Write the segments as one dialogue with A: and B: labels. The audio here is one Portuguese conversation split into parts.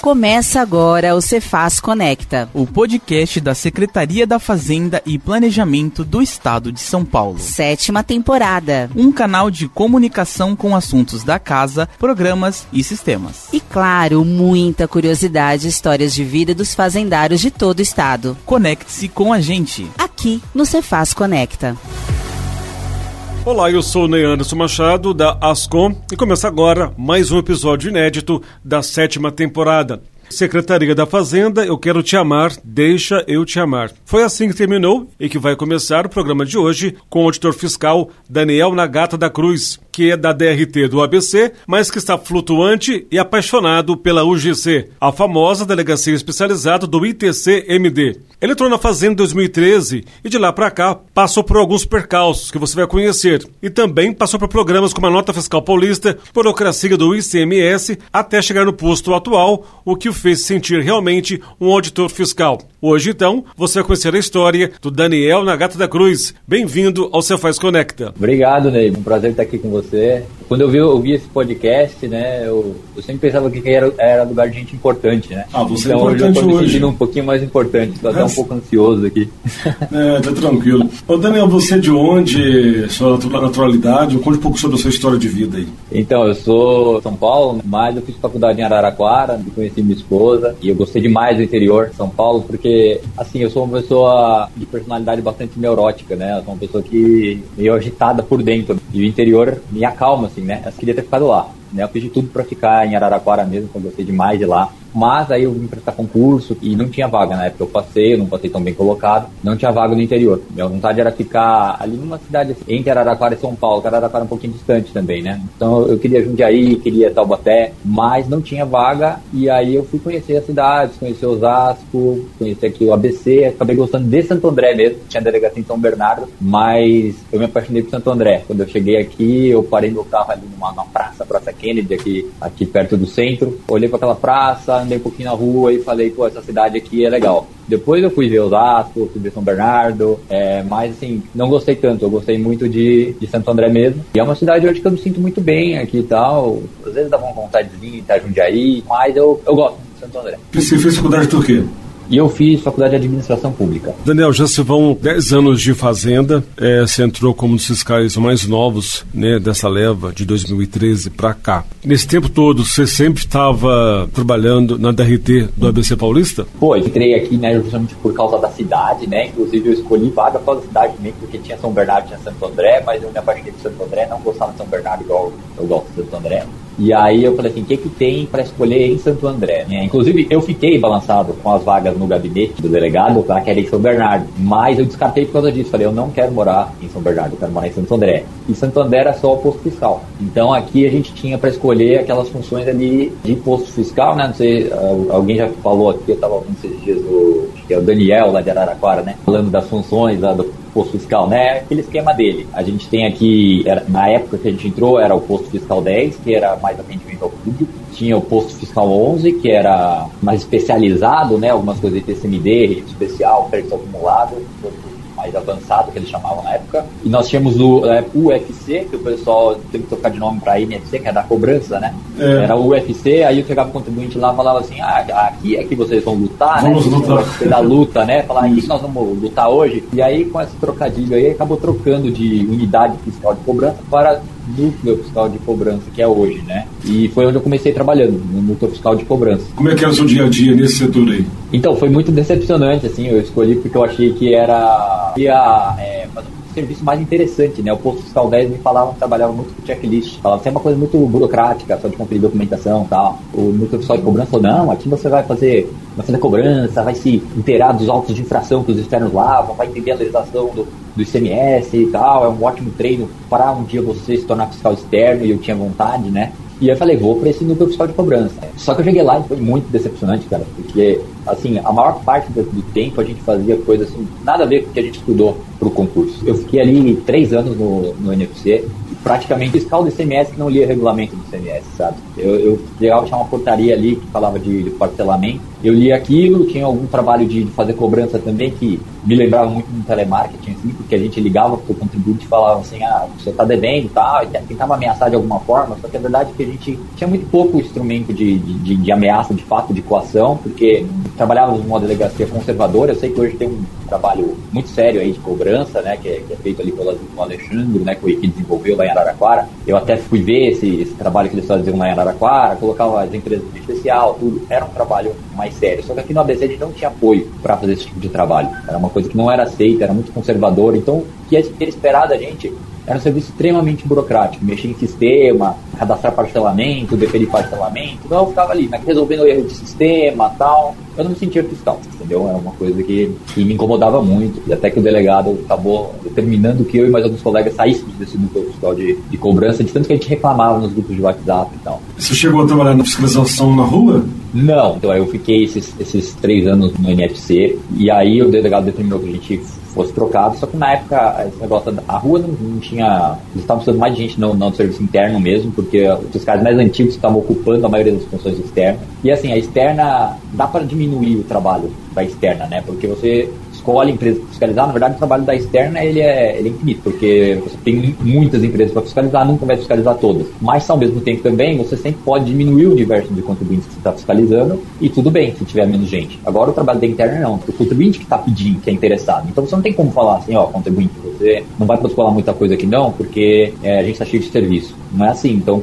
A: Começa agora o Cefaz Conecta,
B: o podcast da Secretaria da Fazenda e Planejamento do Estado de São Paulo.
A: Sétima temporada.
B: Um canal de comunicação com assuntos da casa, programas e sistemas.
A: E claro, muita curiosidade e histórias de vida dos fazendários de todo o estado.
B: Conecte-se com a gente.
A: Aqui no Cefaz Conecta.
C: Olá, eu sou o Ney Anderson Machado, da Ascom, e começa agora mais um episódio inédito da sétima temporada. Secretaria da Fazenda, eu quero te amar, deixa eu te amar. Foi assim que terminou e que vai começar o programa de hoje com o auditor fiscal Daniel Nagata da Cruz, que é da DRT do ABC, mas que está flutuante e apaixonado pela UGC, a famosa delegacia especializada do ITC-MD. Ele entrou na Fazenda em 2013 e de lá para cá passou por alguns percalços que você vai conhecer. E também passou por programas como a Nota Fiscal Paulista, burocracia do ICMS, até chegar no posto atual, o que o fez sentir realmente um auditor fiscal. Hoje, então, você vai conhecer a história do Daniel Nagata da Cruz. Bem-vindo ao Cefaz Conecta.
D: Obrigado, Ney. Um prazer estar aqui com você. Quando eu vi, eu vi esse podcast, né, eu, eu sempre pensava que era, era lugar de gente importante, né?
C: Ah, você
D: então,
C: é importante
D: hoje. eu tô me
C: hoje.
D: um pouquinho mais importante. Estou até um pouco ansioso aqui.
C: É, tá tranquilo. Ô, Daniel, você é de onde? Sua naturalidade? Conte um pouco sobre a sua história de vida aí.
D: Então, eu sou de São Paulo, mas eu fiz faculdade em Araraquara, conheci minha esposa, e eu gostei demais do interior de São Paulo, porque, assim, eu sou uma pessoa de personalidade bastante neurótica, né? Eu sou uma pessoa que meio agitada por dentro, e o interior me acalma, assim, né? Eu queria ter ficado lá. Né? Eu fiz de tudo para ficar em Araraquara mesmo, porque eu gostei demais de lá. Mas aí eu vim prestar concurso e não tinha vaga na época. Eu passei, eu não passei tão bem colocado, não tinha vaga no interior. Minha vontade era ficar ali numa cidade assim, entre Araraquara e São Paulo, Araraquara é um pouquinho distante também, né? Então eu queria Jundiaí, queria Taubaté, mas não tinha vaga. E aí eu fui conhecer as cidades, conhecer Osasco, conhecer aqui o ABC. Acabei gostando de Santo André mesmo, tinha delegacia em São Bernardo, mas eu me apaixonei por Santo André. Quando eu cheguei aqui, eu parei meu carro ali numa, numa praça, Praça Kennedy, aqui, aqui perto do centro. Olhei para aquela praça, andei um pouquinho na rua e falei, pô, essa cidade aqui é legal. Depois eu fui ver Osasco, fui ver São Bernardo, é, mas assim, não gostei tanto, eu gostei muito de, de Santo André mesmo. E é uma cidade que eu me sinto muito bem aqui e tal. Às vezes dá uma vontade de vir, tá Jundiaí, mas eu, eu gosto de Santo André.
C: Você fez faculdade de quê?
D: E eu fiz faculdade de administração pública.
C: Daniel, já se vão 10 anos de fazenda. É, você entrou como um dos fiscais mais novos né, dessa leva de 2013 para cá. Nesse tempo todo, você sempre estava trabalhando na DRT do ABC Paulista?
D: Pô, entrei aqui né, justamente por causa da cidade, né? Inclusive eu escolhi vaga da cidade também, porque tinha São Bernardo tinha Santo André, mas eu me apaixonei por Santo André, não gostava de São Bernardo igual eu gosto de Santo André. E aí eu falei assim, o que, que tem para escolher em Santo André? Né? Inclusive, eu fiquei balançado com as vagas no gabinete do delegado para querer em São Bernardo. Mas eu descartei por causa disso. Falei, eu não quero morar em São Bernardo, eu quero morar em Santo André. E Santo André era só o posto fiscal. Então aqui a gente tinha para escolher aquelas funções ali de posto fiscal, né? Não sei, alguém já falou aqui, eu estava ouvindo esses dias o, que é o Daniel lá de Araraquara, né? Falando das funções lá do posto fiscal, né? Aquele esquema dele. A gente tem aqui, era, na época que a gente entrou, era o posto fiscal 10, que era mais atendimento ao público. Tinha o posto fiscal 11, que era mais especializado, né? Algumas coisas de TCMD, rede especial, crédito acumulado, mais avançado que eles chamavam na época. E nós tínhamos o é, UFC, que o pessoal tem que trocar de nome para NFC, que é da cobrança, né? É. Era o UFC, aí eu pegava o contribuinte lá e falava assim, ah, aqui, aqui vocês vão lutar,
C: vamos
D: né?
C: Lutar.
D: Da luta, né? Falar, aqui nós vamos lutar hoje. E aí, com esse trocadilho aí, acabou trocando de unidade fiscal de cobrança para núcleo fiscal de cobrança, que é hoje, né? E foi onde eu comecei trabalhando, no núcleo fiscal de cobrança.
C: Como é que era o seu dia a dia nesse setor aí?
D: Então, foi muito decepcionante, assim, eu escolhi porque eu achei que era... ia é, fazer um serviço mais interessante, né? O posto fiscal 10 me falava trabalhava muito com checklist, falava que é uma coisa muito burocrática, só de conferir documentação e tal. O núcleo fiscal de cobrança falou, não, aqui você vai fazer, vai fazer cobrança, vai se inteirar dos autos de infração que os externos lavam, vai entender a legislação do, do ICMS e tal, é um ótimo treino para um dia você se tornar fiscal externo e eu tinha vontade, né? E eu falei, vou para esse núcleo fiscal de cobrança. Só que eu cheguei lá e foi muito decepcionante, cara, porque, assim, a maior parte do, tempo a gente fazia coisas assim, nada a ver com o que a gente estudou para o concurso. Eu fiquei ali três anos no, no NFC, praticamente fiscal do ICMS que não lia regulamento do CMS, sabe? Eu, eu chegava tinha uma portaria ali que falava de parcelamento, eu li aquilo, tinha algum trabalho de, fazer cobrança também que me lembrava muito do telemarketing, assim, porque a gente ligava para o contribuinte e falava assim, ah, você está devendo e tal, tentava ameaçar de alguma forma, só que a verdade é que a gente tinha muito pouco instrumento de, de, de ameaça, de fato, de coação, porque trabalhávamos numa delegacia conservadora, eu sei que hoje tem um trabalho muito sério aí de cobrança, né, que é, que é feito ali pelo, pelo Alexandre, né, que, que desenvolveu lá em Araraquara. Eu até fui ver esse, esse trabalho que eles faziam lá em Araraquara, colocava as empresas de especial, tudo. Era um trabalho mais sério. Só que aqui no ABC a gente não tinha apoio para fazer esse tipo de trabalho. Era uma coisa que não era aceita, era muito conservador. Então, o que era esperado da gente era um serviço extremamente burocrático, mexer em sistema, cadastrar parcelamento, deferir parcelamento. Então eu ficava ali, né, resolvendo erro de sistema tal. Eu não me sentia fiscal, entendeu? Era uma coisa que, que, me incomodava muito. E até que o delegado acabou determinando que eu e mais alguns colegas saíssemos desse núcleo fiscal de, de cobrança, de tanto que a gente reclamava nos grupos de WhatsApp e tal.
C: Você chegou a trabalhar na fiscalização na rua?
D: Não, então eu fiquei esses, esses três anos no NFC e aí o delegado determinou que a gente fosse trocado, só que na época esse negócio da rua não, não tinha. Eles estavam precisando mais de gente no, serviço interno mesmo, porque os caras mais antigos estavam ocupando a maioria das funções externas. E assim, a externa dá para diminuir o trabalho da externa, né? Porque você escolhe empresa para fiscalizar, na verdade o trabalho da externa ele é, ele é infinito, porque você tem muitas empresas para fiscalizar, nunca vai fiscalizar todas. Mas ao mesmo tempo também você sempre pode diminuir o universo de contribuintes que você está fiscalizando e tudo bem se tiver menos gente. Agora o trabalho da interna não, o contribuinte que está pedindo, que é interessado. Então você não tem como falar assim, ó, contribuinte, você não vai protocolar muita coisa aqui não, porque é, a gente está cheio de serviço. Não é assim. Então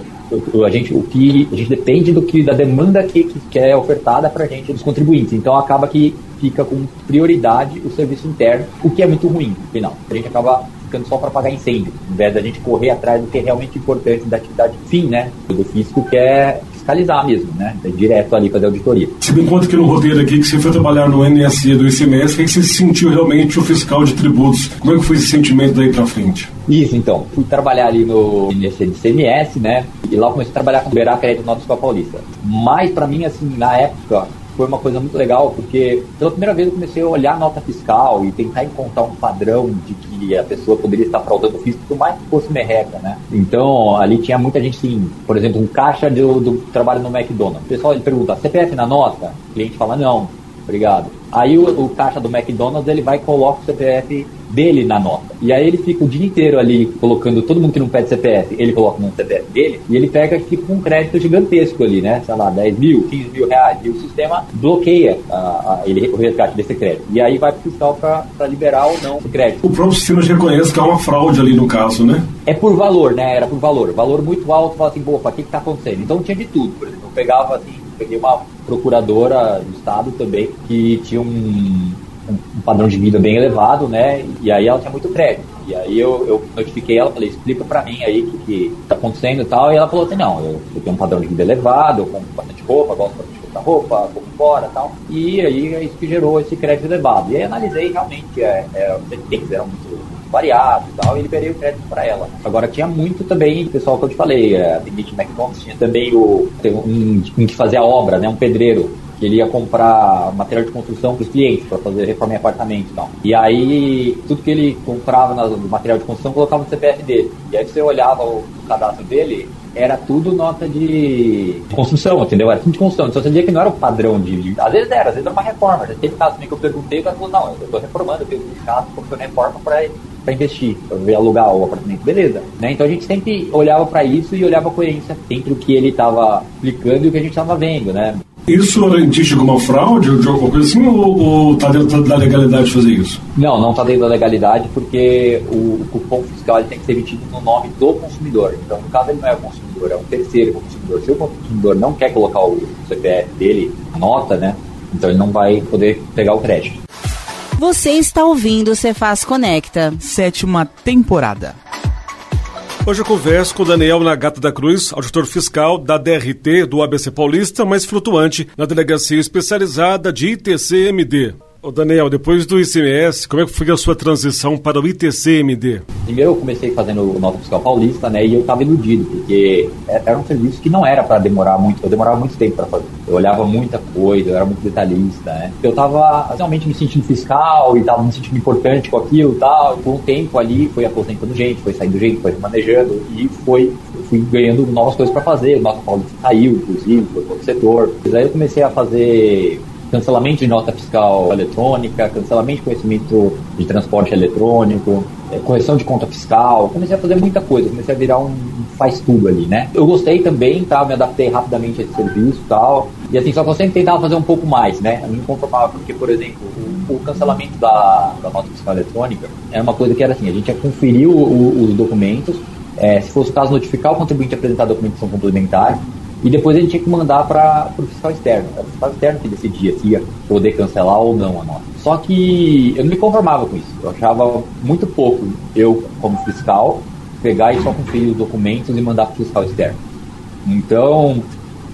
D: a gente, o que, a gente depende do que, da demanda que, que é ofertada para a gente dos contribuintes. Então acaba que fica com prioridade o serviço interno, o que é muito ruim, no final. A gente acaba ficando só para pagar incêndio, em vez da gente correr atrás do que é realmente importante da atividade fim, né, do fisco, que é fiscalizar mesmo, né, é direto ali fazer auditoria.
C: Você me conta que no roteiro aqui que você foi trabalhar no NSE do ICMS, que você se sentiu realmente o fiscal de tributos. Como é que foi esse sentimento daí para frente?
D: Isso, então. Fui trabalhar ali no do ICMS, né, e lá comecei a trabalhar com o Berá Crédito Fiscal Paulista. Mas para mim, assim, na época, foi uma coisa muito legal, porque pela primeira vez eu comecei a olhar a nota fiscal e tentar encontrar um padrão de que a pessoa poderia estar fraudando o fisco, por mais que fosse merreca, né? Então, ali tinha muita gente, sim, por exemplo, um caixa do, do trabalho no McDonald's. O pessoal ele pergunta, CPF na nota? O cliente fala, não, obrigado. Aí o, o caixa do McDonald's ele vai e coloca o CPF dele na nota. E aí ele fica o dia inteiro ali colocando todo mundo que não pede CPF, ele coloca no CPF dele e ele pega tipo um crédito gigantesco ali, né? Sei lá, 10 mil, 15 mil reais. E o sistema bloqueia a, a, ele, o resgate desse crédito. E aí vai pro fiscal para liberar ou não o crédito.
C: O próprio sistema já reconhece que há uma fraude ali no caso, né?
D: É por valor, né? Era por valor. Valor muito alto, fala assim, opa, o que, que tá acontecendo? Então tinha de tudo. Por exemplo, eu pegava assim, peguei uma procuradora do estado também que tinha um um padrão de vida bem elevado, né? E aí ela tinha muito crédito. E aí eu, eu notifiquei ela, falei, explica pra mim aí o que, que tá acontecendo e tal. E ela falou assim, não, eu, eu tenho um padrão de vida elevado, eu compro bastante roupa, gosto bastante de roupa, compro fora e tal. E aí é isso que gerou esse crédito elevado. E aí analisei realmente, é, é, os defeitos eram muito variados e tal, e liberei o crédito para ela. Agora tinha muito também, pessoal que eu te falei, a Limite McDonald's tinha também o, um, um que fazia a obra, né? Um pedreiro ele ia comprar material de construção para os clientes, para fazer reforma em apartamento e tal. E aí, tudo que ele comprava no material de construção, colocava no CPF dele. E aí você olhava o, cadastro dele, era tudo nota de construção, entendeu? Era tudo de construção. Então você dizia que não era o padrão de. Às vezes era, às vezes era uma reforma. Já teve caso também que eu perguntei, o cara falou: não, eu estou reformando, eu tenho um caso, estou reforma para para investir, para alugar o apartamento, beleza. Né? Então a gente sempre olhava para isso e olhava a coerência entre o que ele estava aplicando e o que a gente estava vendo, né?
C: Isso indício de alguma fraude ou de alguma coisa assim, ou está dentro da legalidade fazer isso?
D: Não, não está dentro da legalidade, porque o, o cupom fiscal tem que ser emitido no nome do consumidor. Então, no caso, ele não é o consumidor, é um terceiro consumidor. Se o consumidor não quer colocar o CPF dele, a nota, né? Então ele não vai poder pegar o crédito.
A: Você está ouvindo o Cefaz Conecta.
B: Sétima temporada.
C: Hoje eu converso com Daniel Nagata da Cruz, auditor fiscal da DRT do ABC Paulista, mas flutuante na delegacia especializada de ITCMD. Ô Daniel, depois do ICMS, como é que foi a sua transição para o ITCMD?
D: Primeiro eu comecei fazendo o Nota Fiscal Paulista, né, e eu estava iludido, porque é, era um serviço que não era para demorar muito, eu demorava muito tempo para fazer. Eu olhava muita coisa, eu era muito detalhista, né. Eu estava realmente me sentindo fiscal e estava me sentindo importante com aquilo e tal, por um tempo ali foi aposentando gente, foi saindo gente, foi manejando, e foi fui ganhando novas coisas para fazer. O nosso Paulo saiu, inclusive, foi outro setor. Mas aí eu comecei a fazer cancelamento de nota fiscal eletrônica, cancelamento de conhecimento de transporte eletrônico, é, correção de conta fiscal. Comecei a fazer muita coisa, comecei a virar um faz tudo ali, né? Eu gostei também, tá? Me adaptei rapidamente a esse serviço e tal. E assim, só que eu sempre tentava fazer um pouco mais, né? Eu me conformava porque, por exemplo, o, o cancelamento da, da, nota fiscal eletrônica era uma coisa que era assim, a gente ia conferir o, o, os documentos, é, se fosse o caso, notificar o contribuinte a apresentar documentação complementar e depois gente tinha que mandar para o fiscal externo. Era o fiscal externo que decidia se ia poder cancelar ou não a nota. Só que eu não me conformava com isso. Eu achava muito pouco eu, como fiscal, pegar e só conferir os documentos e mandar para o fiscal externo. Então,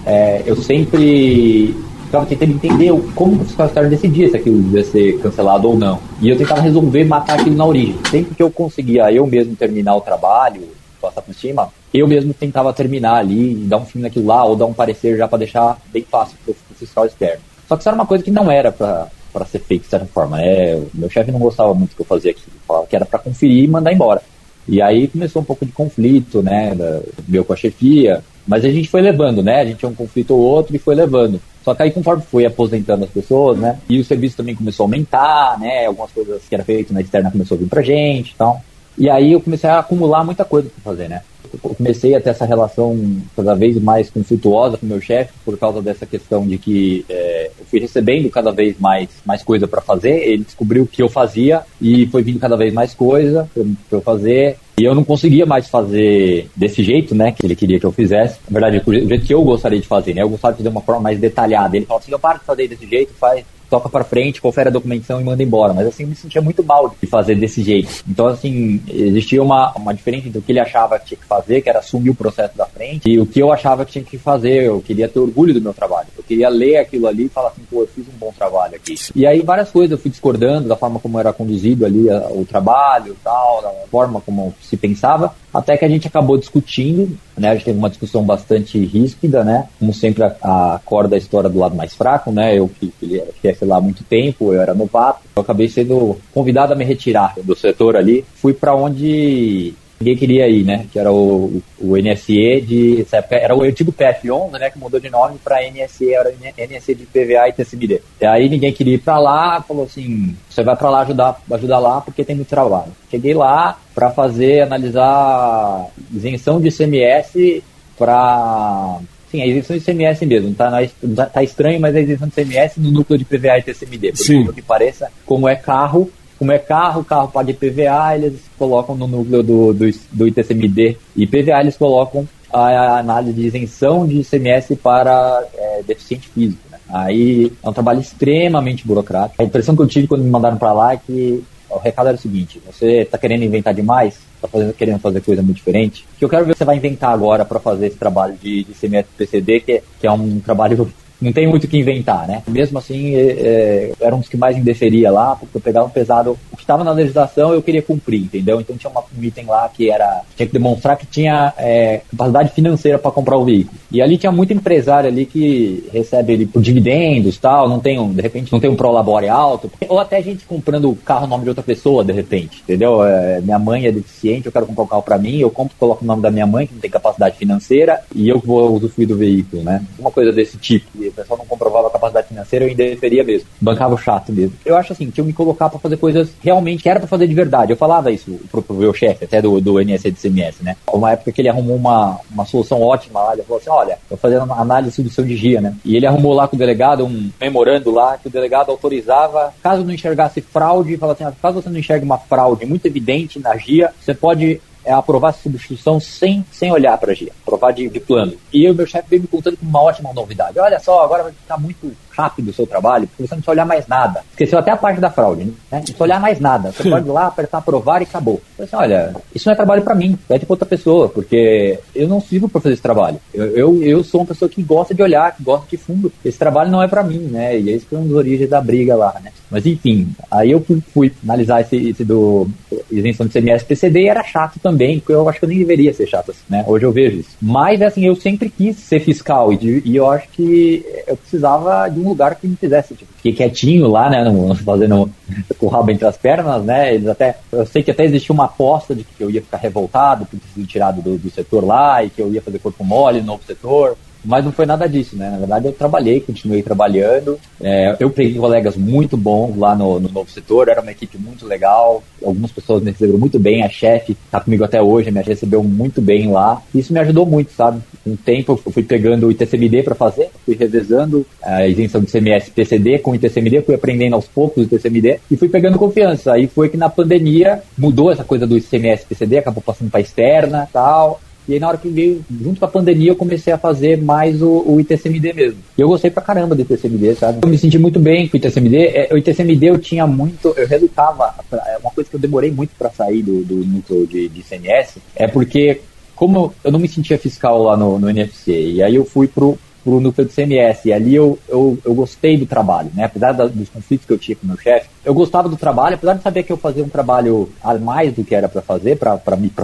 D: é, eu sempre ficava tentando entender como o fiscal externo decidia se aquilo devia ser cancelado ou não. E eu tentava resolver matar aquilo na origem. Sempre que eu conseguia eu mesmo terminar o trabalho, passar por cima, eu mesmo tentava terminar ali, dar um fim naquilo lá, ou dar um parecer já para deixar bem fácil para o fiscal externo. Só que isso era uma coisa que não era para para ser feito de certa forma. É, meu chefe não gostava muito do que eu fazia aqui, falava que era para conferir e mandar embora. E aí começou um pouco de conflito, né, da, meu com a chefia, mas a gente foi levando, né, a gente tinha um conflito ou outro e foi levando. Só que aí conforme foi aposentando as pessoas, né, e o serviço também começou a aumentar, né, algumas coisas que era feito na externa começou a vir pra gente e tal. E aí eu comecei a acumular muita coisa para fazer, né. Eu comecei a ter essa relação cada vez mais conflituosa com meu chefe por causa dessa questão de que é, eu fui recebendo cada vez mais, mais coisa para fazer. Ele descobriu o que eu fazia e foi vindo cada vez mais coisa para eu fazer. E eu não conseguia mais fazer desse jeito, né, que ele queria que eu fizesse. Na verdade, o jeito que eu gostaria de fazer, né? Eu gostava de fazer de uma forma mais detalhada. Ele falou assim, eu paro de fazer desse jeito, faz toca para frente, confere a documentação e manda embora. Mas assim, eu me sentia muito mal de fazer desse jeito. Então, assim, existia uma, uma diferença entre o que ele achava que tinha que fazer, que era assumir o processo da frente, e o que eu achava que tinha que fazer. Eu queria ter orgulho do meu trabalho. Eu queria ler aquilo ali e falar assim, pô, eu fiz um bom trabalho aqui. E aí, várias coisas eu fui discordando da forma como era conduzido ali o trabalho tal, da forma como se pensava, até que a gente acabou discutindo, né? A gente teve uma discussão bastante ríspida, né? Como sempre, a, a corda história do lado mais fraco, né? Eu que, que, que lá há muito tempo, eu era novato, eu acabei sendo convidado a me retirar do setor ali. Fui para onde ninguém queria ir, né? Que era o, o NSE de. Era o antigo PF11, né? Que mudou de nome para NSE, era NSE de PVA e TCMD. E aí ninguém queria ir para lá, falou assim: você vai para lá ajudar, ajudar lá porque tem muito trabalho. Cheguei lá para fazer, analisar isenção de CMS para Sim, a isenção de CMS mesmo, tá, na, tá estranho, mas a isenção de CMS no núcleo de PVA e TCMD, por Sim. que pareça, como é carro, como é carro, carro paga IPVA, eles colocam no núcleo do, do, do ITCMD e IPVA eles colocam a análise de isenção de ICMS para é, deficiente físico. Né? Aí é um trabalho extremamente burocrático. A impressão que eu tive quando me mandaram para lá é que o recado era o seguinte: você está querendo inventar demais, está fazendo, querendo fazer coisa muito diferente, que eu quero ver o você vai inventar agora para fazer esse trabalho de, de CMS PCD, que, é, que é um trabalho não tem muito o que inventar, né? Mesmo assim, é, é, era um dos que mais indeferia lá, porque eu pegava pesado. O que estava na legislação eu queria cumprir, entendeu? Então tinha uma, um item lá que era. tinha que demonstrar que tinha é, capacidade financeira para comprar o veículo. E ali tinha muito empresário ali que recebe ele por dividendos tal, não tem um, de repente não tem um prolabore alto, ou até gente comprando o carro no nome de outra pessoa, de repente, entendeu? É, minha mãe é deficiente, eu quero comprar o um carro para mim, eu compro, coloco o nome da minha mãe, que não tem capacidade financeira, e eu vou usufruir do veículo, né? Uma coisa desse tipo o pessoal não comprovava a capacidade financeira, eu indeferia mesmo. Bancava o chato mesmo. Eu acho assim, que eu me colocar para fazer coisas realmente que era para fazer de verdade. Eu falava isso pro, pro meu chefe, até do, do NSC de CMS, né? Uma época que ele arrumou uma, uma solução ótima lá, ele falou assim, olha, fazendo uma análise de seu de GIA, né? E ele arrumou lá com o delegado um memorando lá que o delegado autorizava, caso não enxergasse fraude, falava assim, ah, caso você não enxergue uma fraude muito evidente na GIA, você pode é aprovar a substituição sem, sem olhar para a GIA, aprovar de, de plano. E o meu chefe veio me contando com uma ótima novidade. Olha só, agora vai ficar muito rápido o seu trabalho, porque você não precisa olhar mais nada. Esqueceu até a parte da fraude, né? Não precisa olhar mais nada. Você pode ir lá, apertar aprovar e acabou. Eu assim, olha, isso não é trabalho para mim, vai ter outra pessoa, porque eu não sirvo para fazer esse trabalho. Eu, eu, eu, sou uma pessoa que gosta de olhar, que gosta de fundo. Esse trabalho não é para mim, né? E esse foi uma das origens da briga lá, né? Mas enfim, aí eu fui, fui analisar esse, esse do isenção de CMS PCD e era chato também também, porque eu acho que eu nem deveria ser chato assim, né? Hoje eu vejo isso. Mas, assim, eu sempre quis ser fiscal e, e eu acho que eu precisava de um lugar que me fizesse, tipo, fiquei quietinho lá, né, no, fazendo com o rabo entre as pernas, né? Eles até, eu sei que até existia uma aposta de que eu ia ficar revoltado por ter sido tirado do, do setor lá e que eu ia fazer corpo mole no novo setor. Mas não foi nada disso, né? Na verdade, eu trabalhei, continuei trabalhando. É, eu peguei colegas muito bons lá no, no, novo setor, era uma equipe muito legal. Algumas pessoas me receberam muito bem. A chefe está comigo até hoje, me recebeu muito bem lá. Isso me ajudou muito, sabe? O tempo, eu fui pegando o ITCMD para fazer, fui revezando a isenção de CMS PCD com o ITCMD, fui aprendendo aos poucos o ITCMD e fui pegando confiança. Aí foi que na pandemia mudou essa coisa do ICMS PCD, acabou passando para externa tal. E aí, na hora que veio, junto com a pandemia, eu comecei a fazer mais o, o ITCMD mesmo. E eu gostei pra caramba do ITCMD, sabe? Eu me senti muito bem com o ITCMD. É, o ITCMD eu tinha muito, eu relutava, é uma coisa que eu demorei muito para sair do, do núcleo de, de CMS, é porque, como eu não me sentia fiscal lá no, no NFC, e aí eu fui pro, pro núcleo do CMS. E ali eu, eu, eu gostei do trabalho, né? Apesar da, dos conflitos que eu tinha com o meu chefe, eu gostava do trabalho, apesar de saber que eu fazia um trabalho a mais do que era para fazer, para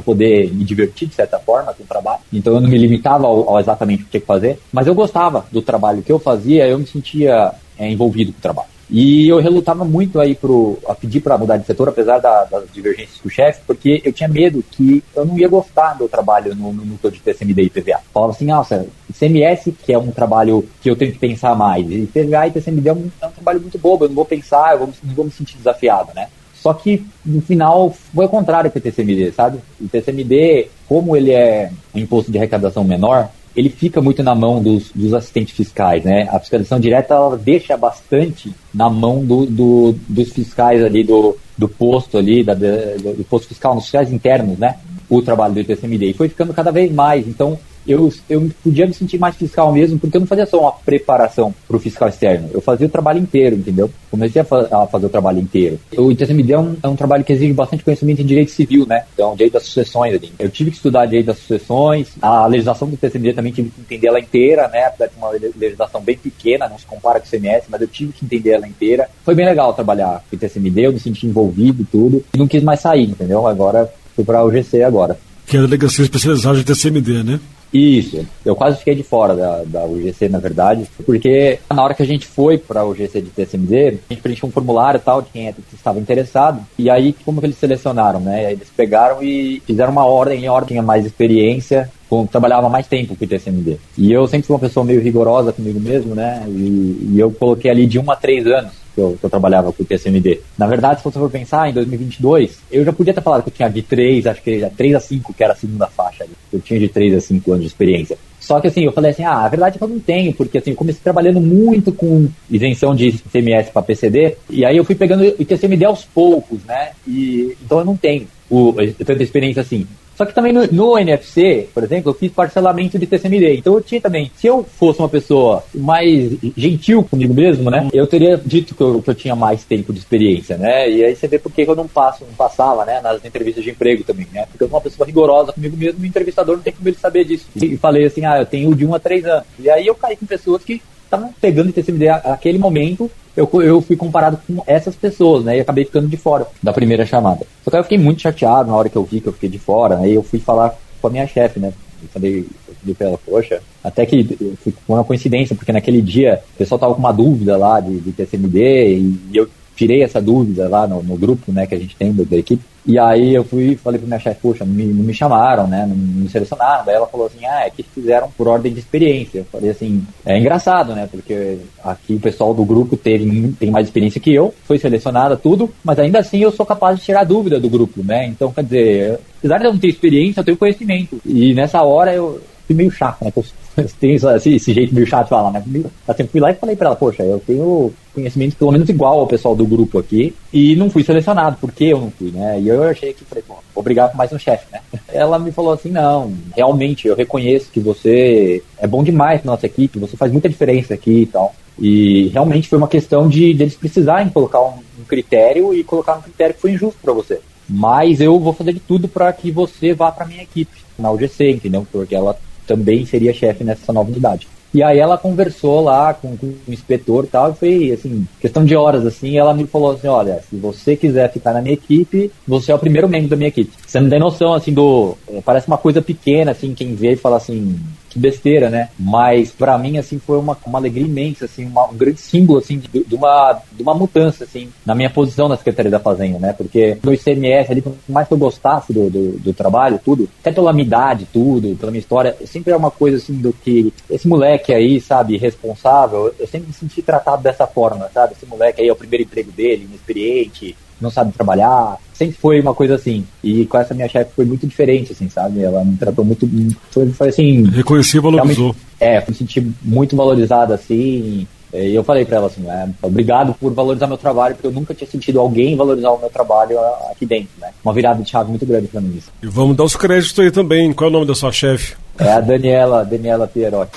D: poder me divertir de certa forma com o trabalho. Então eu não me limitava ao, ao exatamente o que tinha que fazer, mas eu gostava do trabalho que eu fazia, eu me sentia é, envolvido com o trabalho. E eu relutava muito aí pro, a pedir para mudar de setor, apesar da, das divergências com o chefe, porque eu tinha medo que eu não ia gostar do trabalho no, no núcleo de TCMD e PVA. Falava assim, nossa, CMS, que é um trabalho que eu tenho que pensar mais, e PVA e TCMD é um, é um trabalho muito bobo, eu não vou pensar, eu vou, não vou me sentir desafiado, né? Só que no final foi o contrário para o TCMD, sabe? O TCMD, como ele é um imposto de arrecadação menor, ele fica muito na mão dos, dos assistentes fiscais, né? A fiscalização direta ela deixa bastante na mão do, do, dos fiscais ali do, do posto ali, da, do, do posto fiscal, nos fiscais internos, né? O trabalho do ITCMD. E foi ficando cada vez mais. Então, eu, eu podia me sentir mais fiscal mesmo, porque eu não fazia só uma preparação para o fiscal externo, eu fazia o trabalho inteiro, entendeu? Comecei a, fa a fazer o trabalho inteiro. O ITCMD é um, é um trabalho que exige bastante conhecimento em direito civil, né? Então, direito das sucessões. Ali. Eu tive que estudar direito das sucessões, a legislação do ITCMD também tive que entender ela inteira, né? Apesar de uma legislação bem pequena, não se compara com o CMS, mas eu tive que entender ela inteira. Foi bem legal trabalhar com o ITCMD, eu me senti envolvido tudo, e não quis mais sair, entendeu? Agora fui para o GC agora.
C: Que é a delegacia especializada de TCMD, né?
D: Isso, eu quase fiquei de fora da, da UGC, na verdade, porque na hora que a gente foi para a UGC de TSMD, a gente preencheu um formulário e tal de quem estava interessado, e aí como que eles selecionaram, né? Eles pegaram e fizeram uma ordem, em ordem tinha mais experiência, com, trabalhava mais tempo com o TSMD. E eu sempre fui uma pessoa meio rigorosa comigo mesmo, né? E, e eu coloquei ali de um a três anos que eu, que eu, trabalhava com o TSMD. Na verdade, se você for pensar, em 2022, eu já podia ter falado que eu tinha de 3, acho que 3 a 5, que era a segunda faixa. Eu tinha de 3 a 5 anos de experiência. Só que assim, eu falei assim, ah, a verdade é que eu não tenho, porque assim, eu comecei trabalhando muito com isenção de CMS para PCD, e aí eu fui pegando o TCMD aos poucos, né? E, então eu não tenho o, tanta experiência assim. Só que também no, no, NFC, por exemplo, eu fiz parcelamento de TCMD. Então eu tinha também, se eu fosse uma pessoa mais gentil comigo mesmo, né? Eu teria dito que eu, que eu tinha mais tempo de experiência, né? E aí você vê por que eu não passo, não passava, né? Nas entrevistas de emprego também, né? Porque eu sou uma pessoa rigorosa comigo mesmo, o entrevistador não tem como ele saber disso. E falei assim, ah, eu tenho de um a três anos. E aí eu caí com pessoas que estavam pegando TCMD naquele momento eu, eu fui comparado com essas pessoas, né? E acabei ficando de fora da primeira chamada. Só que eu fiquei muito chateado na hora que eu vi que eu fiquei de fora? E eu fui falar com a minha chefe, né? Eu falei, eu falei pra ela, poxa, até que foi uma coincidência, porque naquele dia o pessoal tava com uma dúvida lá de, de TCMD e eu tirei essa dúvida lá no, no, grupo, né, que a gente tem da, da equipe. E aí eu fui falei pra minha chefe, poxa, não me, não me chamaram, né? Não, me selecionaram. Daí ela falou assim, ah, é que fizeram por ordem de experiência. Eu falei assim, é engraçado, né? Porque aqui o pessoal do grupo teve, tem mais experiência que eu, foi selecionada, tudo, mas ainda assim eu sou capaz de tirar dúvida do grupo, né? Então, quer dizer, apesar de eu não ter experiência, eu tenho conhecimento. E nessa hora eu fui meio chato, né? tem esse, esse, jeito meio chato de falar, né? Eu fui lá e falei pra ela, poxa, eu tenho conhecimento pelo menos igual ao pessoal do grupo aqui e não fui selecionado, por que eu não fui, né? E eu achei que, falei, brigar com mais um chefe, né? Ela me falou assim, não, realmente, eu reconheço que você é bom demais na nossa equipe, você faz muita diferença aqui e tal. E realmente foi uma questão de, de eles precisarem colocar um, um critério e colocar um critério que foi injusto para você. Mas eu vou fazer de tudo para que você vá para minha equipe na UGC, entendeu? Porque ela também seria chefe nessa nova unidade. E aí ela conversou lá com, com o inspetor e tal, e foi, assim, questão de horas, assim, ela me falou assim, olha, se você quiser ficar na minha equipe, você é o primeiro membro da minha equipe. Você não tem noção, assim, do... Parece uma coisa pequena, assim, quem vê e fala assim, que besteira, né? Mas para mim, assim, foi uma, uma alegria imensa, assim, uma, um grande símbolo, assim, de, de, uma, de uma mudança, assim, na minha posição na Secretaria da Fazenda, né? Porque no ICMS, ali, por mais que eu gostasse do, do, do, trabalho, tudo, até pela minha idade, tudo, pela minha história, sempre é uma coisa, assim, do que esse moleque aí, sabe, responsável, eu sempre me senti tratado dessa forma, sabe? Esse moleque aí é o primeiro emprego dele, inexperiente, não sabe trabalhar. Sempre foi uma coisa assim. E com essa minha chefe foi muito diferente, assim, sabe? Ela me tratou muito. Foi, foi assim.
C: Reconheci e valorizou.
D: É, me senti muito valorizada, assim. E eu falei para ela assim, é, obrigado por valorizar meu trabalho, porque eu nunca tinha sentido alguém valorizar o meu trabalho aqui dentro, né? Uma virada de chave muito grande para mim isso.
C: E vamos dar os créditos aí também. Qual é o nome da sua chefe?
D: É a Daniela, Daniela Pierotti.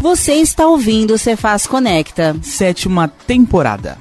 A: Você está ouvindo o Cefaz Conecta.
B: Sétima temporada.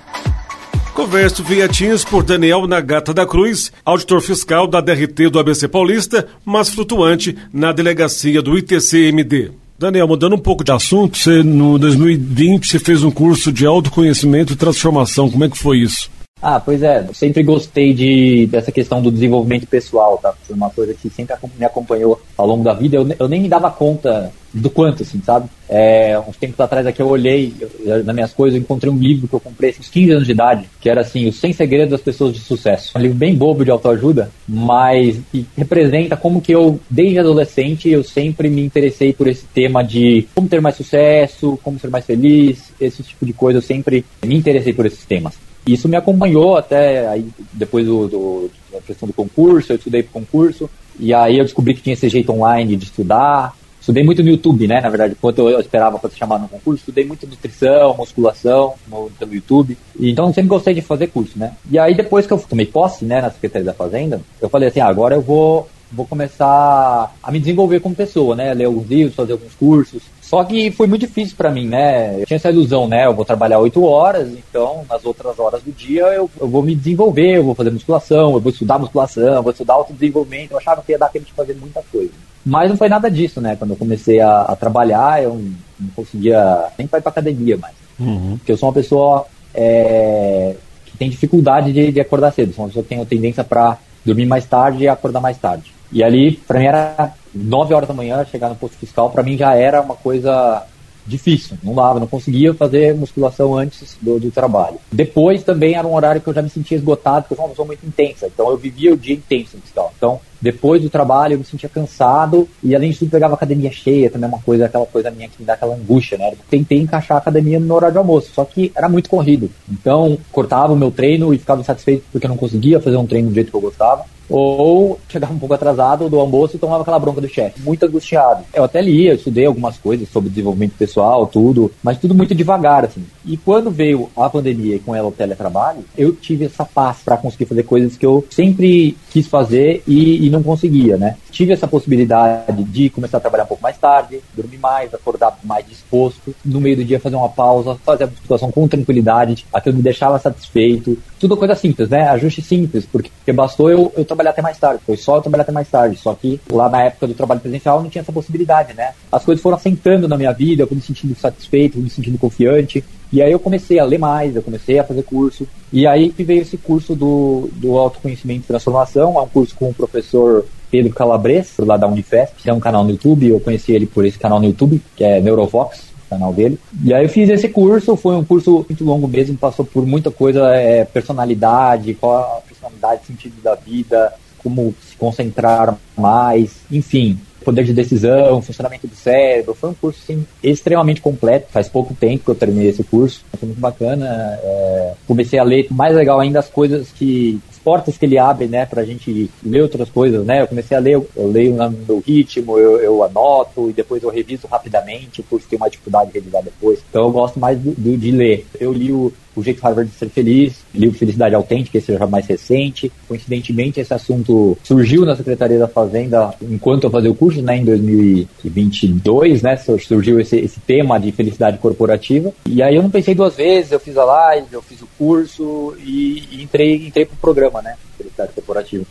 C: Converso via Teams por Daniel Nagata da Cruz, auditor fiscal da DRT do ABC Paulista, mas flutuante na delegacia do ITCMD. Daniel, mudando um pouco de assunto, você no 2020 você fez um curso de autoconhecimento e transformação. Como é que foi isso?
D: Ah, pois é, sempre gostei de, dessa questão do desenvolvimento pessoal, tá? Foi uma coisa que sempre me acompanhou ao longo da vida. Eu, eu nem me dava conta do quanto, assim, sabe? É, uns tempos atrás aqui eu olhei eu, nas minhas coisas, eu encontrei um livro que eu comprei assim, uns 15 anos de idade, que era assim, Os 100 Segredos das Pessoas de Sucesso. Um livro bem bobo de autoajuda, mas que representa como que eu, desde adolescente, eu sempre me interessei por esse tema de como ter mais sucesso, como ser mais feliz, esse tipo de coisa, eu sempre me interessei por esses temas. Isso me acompanhou até aí, depois do, do, da questão do concurso, eu estudei para concurso, e aí eu descobri que tinha esse jeito online de estudar. Estudei muito no YouTube, né? Na verdade, enquanto eu esperava para ser chamado no concurso, estudei muito nutrição, musculação no, pelo YouTube. Então, sempre gostei de fazer curso, né? E aí, depois que eu tomei posse, né, na Secretaria da Fazenda, eu falei assim: ah, agora eu vou, vou começar a me desenvolver como pessoa, né? Ler alguns livros, fazer alguns cursos. Só que foi muito difícil para mim, né? Eu tinha essa ilusão, né? Eu vou trabalhar oito horas, então nas outras horas do dia eu, eu vou me desenvolver, eu vou fazer musculação, eu vou estudar musculação, eu vou estudar autodesenvolvimento. Eu achava que ia dar tempo de fazer muita coisa. Mas não foi nada disso, né? Quando eu comecei a, a trabalhar, eu não conseguia nem ir pra academia mais. Uhum. Porque eu sou uma pessoa é, que tem dificuldade de, de acordar cedo. Sou uma pessoa que tem tendência para dormir mais tarde e acordar mais tarde. E ali, para mim, era 9 horas da manhã, chegar no posto fiscal, para mim já era uma coisa difícil, não dava, não conseguia fazer musculação antes do, do, trabalho. Depois também era um horário que eu já me sentia esgotado, porque eu sou uma pessoa muito intensa, então eu vivia o dia intenso no fiscal. Então, depois do trabalho eu me sentia cansado e além de tudo pegava academia cheia, também é uma coisa, aquela coisa minha que me dá aquela angústia, né? Eu tentei encaixar a academia no horário de almoço, só que era muito corrido. Então, cortava o meu treino e ficava insatisfeito porque eu não conseguia fazer um treino do jeito que eu gostava ou chegava um pouco atrasado do almoço e tomava aquela bronca do chefe. Muito angustiado. Eu até lia, estudei algumas coisas sobre desenvolvimento pessoal, tudo, mas tudo muito devagar, assim. E quando veio a pandemia e com ela o teletrabalho, eu tive essa paz para conseguir fazer coisas que eu sempre quis fazer e, e, não conseguia, né? Tive essa possibilidade de começar a trabalhar um pouco mais tarde, dormir mais, acordar mais disposto, no meio do dia fazer uma pausa, fazer a situação com tranquilidade, aquilo me deixava satisfeito. Tudo coisa simples, né? Ajuste simples, porque bastou eu, eu trabalhar até mais tarde. Foi só eu trabalhar até mais tarde. Só que lá na época do trabalho presencial não tinha essa possibilidade, né? As coisas foram assentando na minha vida, eu me sentindo satisfeito, me sentindo confiante. E aí eu comecei a ler mais, eu comecei a fazer curso. E aí que veio esse curso do, do autoconhecimento e transformação, é um curso com o professor Pedro Calabres, lá da Unifesp, que é um canal no YouTube, eu conheci ele por esse canal no YouTube, que é Neurovox, canal dele. E aí eu fiz esse curso, foi um curso muito longo mesmo, passou por muita coisa, é, personalidade, qual a personalidade, sentido da vida, como se concentrar mais, enfim, poder de decisão, funcionamento do cérebro. Foi um curso assim, extremamente completo. Faz pouco tempo que eu terminei esse curso. Foi muito bacana. É, comecei a ler, mais legal ainda, as coisas que portas que ele abre, né, pra gente ler outras coisas, né? Eu comecei a ler, eu leio no meu ritmo, eu, eu anoto e depois eu reviso rapidamente, porque tem uma dificuldade de revisar depois. Então eu gosto mais do, do, de ler. Eu li o, o Jeito Harvard de Ser Feliz, li o Felicidade Autêntica, esse já mais recente. Coincidentemente, esse assunto surgiu na Secretaria da Fazenda enquanto eu fazia o curso, né, em 2022, né, surgiu esse, esse tema de felicidade corporativa. E aí eu não pensei duas vezes, eu fiz a live, eu fiz o curso e, e entrei, entrei pro programa, né? Felicidade corporativa.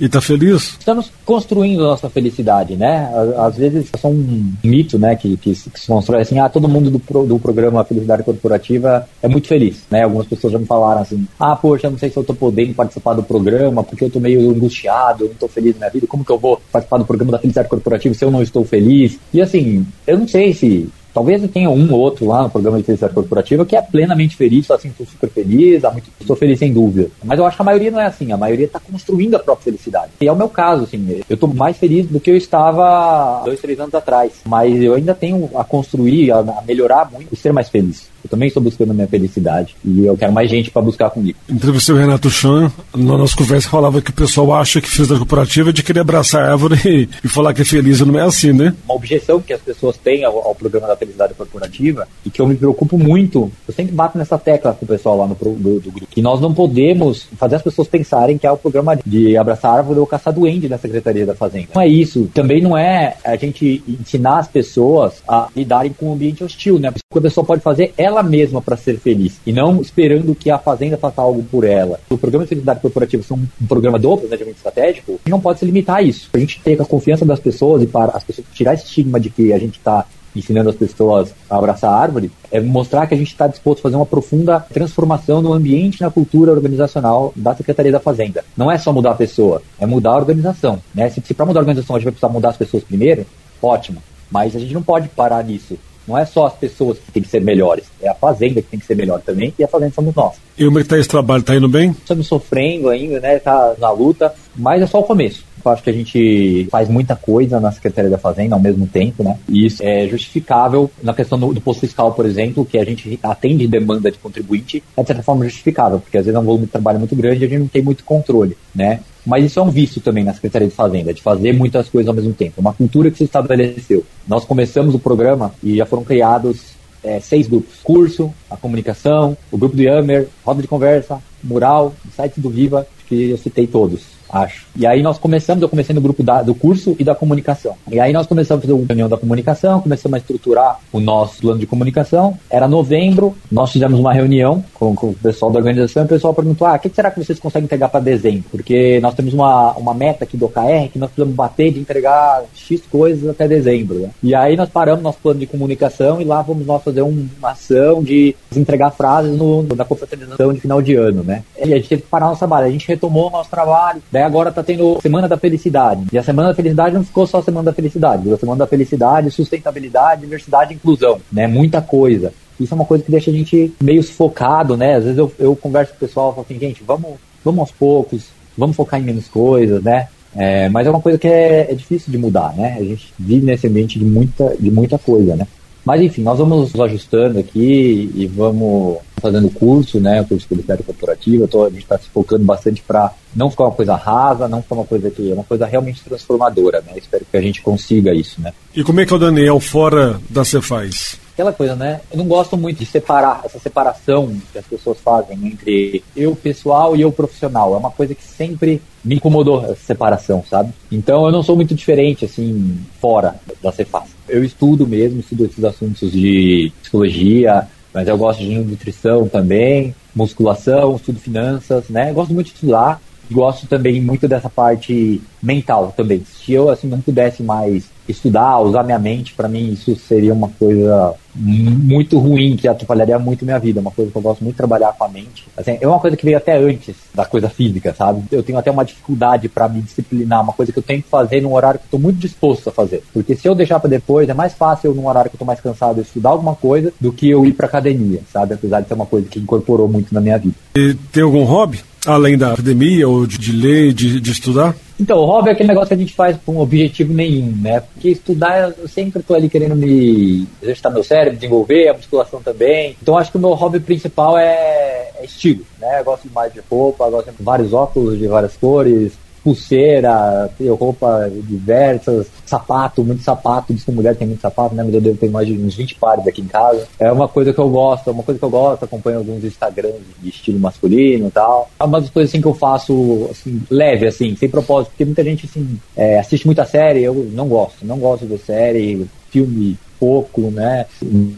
C: E tá feliz?
D: Estamos construindo nossa felicidade, né? Às vezes é um mito, né, que, que, que se constrói assim, ah, todo mundo do, pro, do programa Felicidade Corporativa é muito feliz, né? Algumas pessoas já me falaram assim, ah, poxa, não sei se eu tô podendo participar do programa, porque eu tô meio angustiado, eu não tô feliz na minha vida, como que eu vou participar do programa da Felicidade Corporativa se eu não estou feliz? E assim, eu não sei se Talvez tenha um ou outro lá no programa de felicidade corporativa que é plenamente feliz, fala assim, estou super feliz, estou feliz sem dúvida. Mas eu acho que a maioria não é assim, a maioria está construindo a própria felicidade. E é o meu caso, assim, eu estou mais feliz do que eu estava dois, três anos atrás. Mas eu ainda tenho a construir, a melhorar muito e ser mais feliz. Eu também estou buscando a minha felicidade e eu quero mais gente para buscar comigo.
C: Entrevistei o Renato Chan, na nossa conversa falava que o pessoal acha que fez da cooperativa de querer abraçar a árvore e, e, falar que é feliz, não é assim, né?
D: Uma objeção que as pessoas têm ao, ao, programa da felicidade corporativa e que eu me preocupo muito, eu sempre bato nessa tecla com o pessoal lá no do, do grupo, que nós não podemos fazer as pessoas pensarem que é o programa de abraçar árvore ou caçar duende da Secretaria da Fazenda. Não é isso. Também não é a gente ensinar as pessoas a lidarem com um ambiente hostil, né? O que a pessoa pode fazer é ela mesma para ser feliz e não esperando que a fazenda faça algo por ela. O programa de felicidade corporativa são um programa do planejamento estratégico, não pode se limitar a isso. A gente ter a confiança das pessoas e para as pessoas tirar esse estigma de que a gente está ensinando as pessoas a abraçar a árvore, é mostrar que a gente está disposto a fazer uma profunda transformação no ambiente, na cultura organizacional da Secretaria da Fazenda. Não é só mudar a pessoa, é mudar a organização. Né? Se, se para mudar a organização a gente vai precisar mudar as pessoas primeiro, ótimo. Mas a gente não pode parar nisso. Não é só as pessoas que têm que ser melhores, é a fazenda que tem que ser melhor também, e a fazenda somos nós.
C: E como é que tá esse trabalho? Tá indo bem?
D: Estamos sofrendo ainda, né? Tá na luta, mas é só o começo. Eu acho que a gente faz muita coisa na Secretaria da Fazenda ao mesmo tempo, né? E isso é justificável na questão do, do posto fiscal, por exemplo, que a gente atende demanda de contribuinte, é de certa forma justificável, porque às vezes é um volume de trabalho muito grande e a gente não tem muito controle, né? Mas isso é um vício também na Secretaria de Fazenda, de fazer muitas coisas ao mesmo tempo. Uma cultura que se estabeleceu. Nós começamos o programa e já foram criados é, seis grupos: curso, a comunicação, o grupo do Yammer, roda de conversa, mural, site do Viva, que eu citei todos acho. E aí nós começamos, eu comecei no grupo da, do curso e da comunicação. E aí nós começamos a fazer uma reunião da comunicação, começamos a estruturar o nosso plano de comunicação. Era novembro, nós fizemos uma reunião com, com o pessoal da organização e o pessoal perguntou: ah, o que será que vocês conseguem entregar para dezembro? Porque nós temos uma, uma meta aqui do OKR que nós precisamos bater de entregar X coisas até dezembro. Né? E aí nós paramos nosso plano de comunicação e lá vamos nós fazer uma ação de entregar frases no, na confraternização de final de ano, né? E a gente teve que parar nosso trabalho. A gente retomou nosso trabalho, Daí agora tá tendo Semana da Felicidade. E a Semana da Felicidade não ficou só Semana da Felicidade, virou Semana da Felicidade, sustentabilidade, diversidade e inclusão, né? Muita coisa. Isso é uma coisa que deixa a gente meio focado, né? Às vezes eu, eu converso com o pessoal e falo assim, gente, vamos, vamos aos poucos, vamos focar em menos coisas, né? É, mas é uma coisa que é, é, difícil de mudar, né? A gente vive nesse ambiente de muita, de muita coisa, né? Mas enfim, nós vamos nos ajustando aqui e vamos fazendo curso, né? Curso de publicidade corporativa. Tô, a gente está se focando bastante para não ficar uma coisa rasa, não ficar uma coisa que é uma coisa realmente transformadora, né? Espero que a gente consiga isso, né?
C: E como é que é o Daniel fora da Cefaz?
D: Aquela coisa, né? Eu não gosto muito de separar essa separação que as pessoas fazem entre eu pessoal e eu profissional. É uma coisa que sempre me incomodou essa separação, sabe? Então eu não sou muito diferente assim fora da Cefaz. Eu estudo mesmo, estudo esses assuntos de psicologia, mas eu gosto de nutrição também, musculação, estudo finanças, né? Eu gosto muito de estudar gosto também muito dessa parte mental também. Se eu assim não pudesse mais estudar, usar minha mente, para mim isso seria uma coisa muito ruim que atrapalharia muito minha vida. Uma coisa que eu gosto muito de trabalhar com a mente. Assim, é uma coisa que veio até antes da coisa física, sabe? Eu tenho até uma dificuldade para me disciplinar, uma coisa que eu tenho que fazer num horário que eu tô muito disposto a fazer. Porque se eu deixar para depois, é mais fácil eu, num horário que eu tô mais cansado, estudar alguma coisa do que eu ir para academia, sabe? Apesar de ser uma coisa que incorporou muito na minha vida.
C: E tem algum hobby? Além da academia ou de, de ler, de, de estudar?
D: Então, o hobby é aquele negócio que a gente faz com objetivo nenhum, né? Porque estudar, eu sempre estou ali querendo me exercitar meu cérebro, desenvolver, a musculação também. Então, acho que o meu hobby principal é, é estilo, né? Eu gosto mais de roupa, gosto de vários óculos de várias cores, pulseira, roupa diversas, sapato, muito sapato, diz que mulher tem muito sapato, né? Mas eu devo ter mais de uns 20 pares aqui em casa. É uma coisa que eu gosto, é uma coisa que eu gosto, acompanho alguns Instagrams de estilo masculino e tal. É uma das coisas assim que eu faço, assim, leve, assim, sem propósito, porque muita gente, assim, é, assiste muita série, eu não gosto, não gosto de série, filme pouco, né?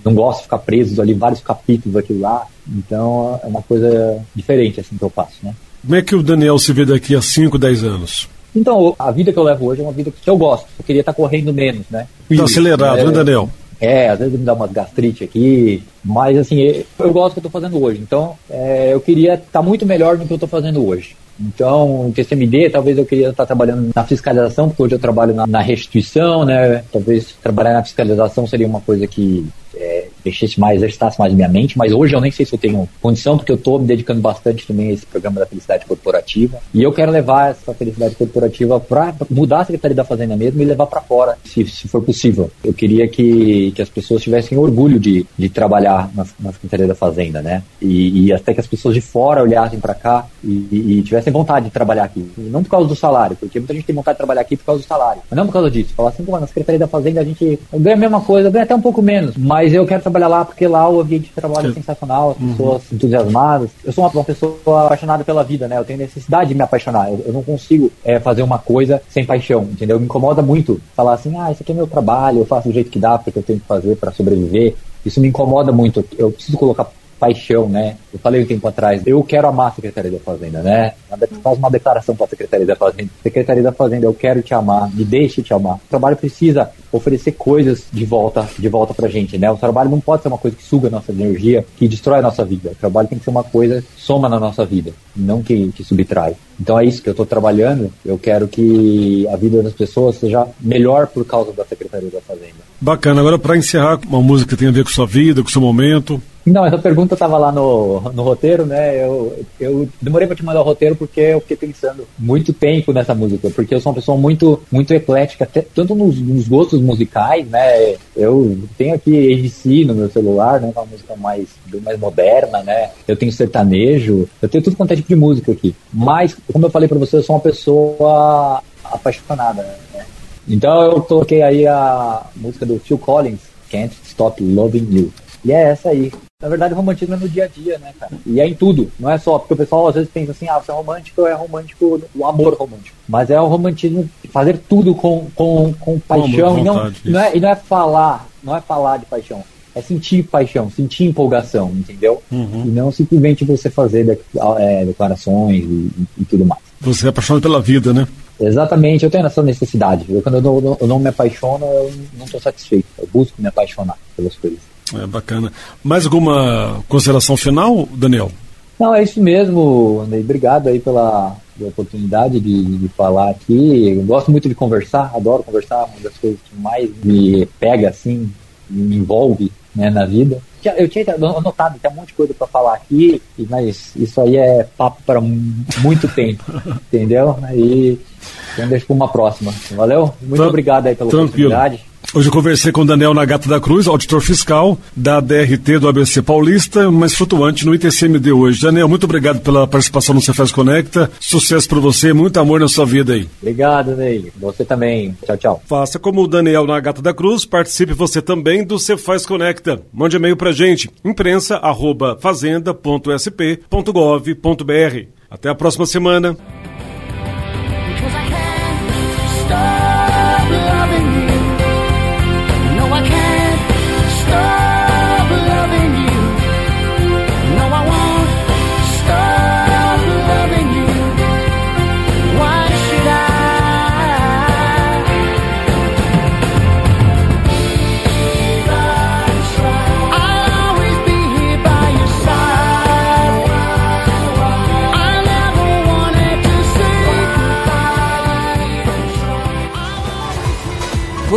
D: Não gosto de ficar preso ali vários capítulos aqui lá. Então é uma coisa diferente assim que eu faço, né?
C: Como é que o Daniel se vê daqui a 5, 10 anos?
D: Então, a vida que eu levo hoje é uma vida que eu gosto. Eu queria estar correndo menos, né?
C: Tá acelerado,
D: é,
C: né, Daniel?
D: É, às vezes me dá umas gastrite aqui, mas assim, eu gosto do que eu tô fazendo hoje. Então, é, eu queria estar muito melhor do que eu tô fazendo hoje. Então, o TCMD, talvez eu queria estar trabalhando na fiscalização, porque hoje eu trabalho na, na restituição, né? Talvez trabalhar na fiscalização seria uma coisa que é, mexesse mais, exercitasse mais minha mente, mas hoje eu nem sei se eu tenho condição, porque eu estou me dedicando bastante também a esse programa da felicidade corporativa. E eu quero levar essa felicidade corporativa para mudar a Secretaria da Fazenda mesmo e levar para fora, se, se for possível. Eu queria que, que as pessoas tivessem orgulho de, de trabalhar na, na Secretaria da Fazenda, né? E, e até que as pessoas de fora olhassem para cá e, e, e, tivessem vontade de trabalhar aqui. Não por causa do salário, porque muita gente tem vontade de trabalhar aqui por causa do salário, mas não por causa disso. Falar assim, pô, na Secretaria da Fazenda a gente ganha a mesma coisa, ganha até um pouco menos, mas eu quero trabalhar lá porque lá o ambiente de trabalho é sensacional, as uhum. pessoas uhum. entusiasmadas. Eu sou uma, uma, pessoa apaixonada pela vida, né? Eu tenho necessidade de me apaixonar. Eu, eu não consigo é, fazer uma coisa sem paixão, entendeu? Me incomoda muito falar assim, ah, isso aqui é meu trabalho, eu faço do jeito que dá, porque eu tenho que fazer para sobreviver. Isso me incomoda muito. Eu preciso colocar paixão, né? Eu falei um tempo atrás, eu quero amar a Secretaria da Fazenda, né? Faz uma declaração para a Secretaria da Fazenda. Secretaria da Fazenda, eu quero te amar, me deixe te amar. O trabalho precisa oferecer coisas de volta, de volta pra gente, né? O trabalho não pode ser uma coisa que suga a nossa energia, que destrói a nossa vida. O trabalho tem que ser uma coisa que soma na nossa vida, não que, que subtrai. Então é isso que eu estou trabalhando. Eu quero que a vida das pessoas seja melhor por causa da Secretaria da Fazenda.
C: Bacana. Agora, para encerrar, uma música que tem a ver com sua vida, com seu momento.
D: Não, essa pergunta estava lá no, no roteiro, né? Eu, eu demorei para te mandar o roteiro porque eu fiquei pensando muito tempo nessa música, porque eu sou uma pessoa muito, muito eclética, até, tanto nos, nos, gostos musicais, né? Eu tenho aqui ADC no meu celular, né? Uma música mais, mais moderna, né? Eu tenho sertanejo, eu tenho tudo quanto é tipo de música aqui. Mas, como eu falei para você, eu sou uma pessoa apaixonada, né? Então eu toquei aí a música do Phil Collins, Can't Stop Loving You. E é essa aí. Na verdade, o romantismo é no dia a dia, né, cara? E é em tudo. Não é só, porque o pessoal às vezes pensa assim, ah, você é romântico, é romântico o amor romântico. Mas é o romantismo fazer tudo com, com, com paixão. e, não, não é, e não é falar, não é falar de paixão. É sentir paixão, sentir empolgação, entendeu? Uhum. E não simplesmente você fazer é, declarações e, e tudo mais.
C: Você é apaixonado pela vida, né?
D: Exatamente, eu tenho essa necessidade. Eu, quando eu não, eu não me apaixono, eu não estou satisfeito. Eu busco me apaixonar pelas coisas.
C: É bacana. Mais alguma consideração final, Daniel?
D: Não, é isso mesmo, Andrei. Obrigado aí pela, pela oportunidade de, de, falar aqui. Eu gosto muito de conversar, adoro conversar, uma das coisas que mais me pega, assim, me envolve né, na vida. Eu tinha anotado, tem um monte de coisa para falar aqui, mas isso aí é papo para muito tempo, entendeu? Aí então deixa para uma próxima. Valeu? Muito obrigado aí pela Tranquilo. oportunidade.
C: Hoje eu conversei com o Daniel Nagata da Cruz, auditor fiscal da DRT do ABC Paulista, mas flutuante no ITCMD hoje. Daniel, muito obrigado pela participação no Cefaz Conecta. Sucesso para você, muito amor na sua vida aí.
D: Obrigado, Ney. Você também. Tchau, tchau.
C: Faça como o Daniel Nagata da Cruz, participe você também do Cefaz Conecta. Mande e-mail pra gente, imprensa@fazenda.sp.gov.br. Até a próxima semana.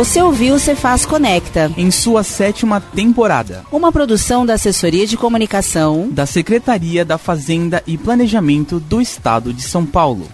A: Você ouviu o Cefaz Conecta.
B: Em sua sétima temporada.
A: Uma produção da Assessoria de Comunicação
B: da Secretaria da Fazenda e Planejamento do Estado de São Paulo.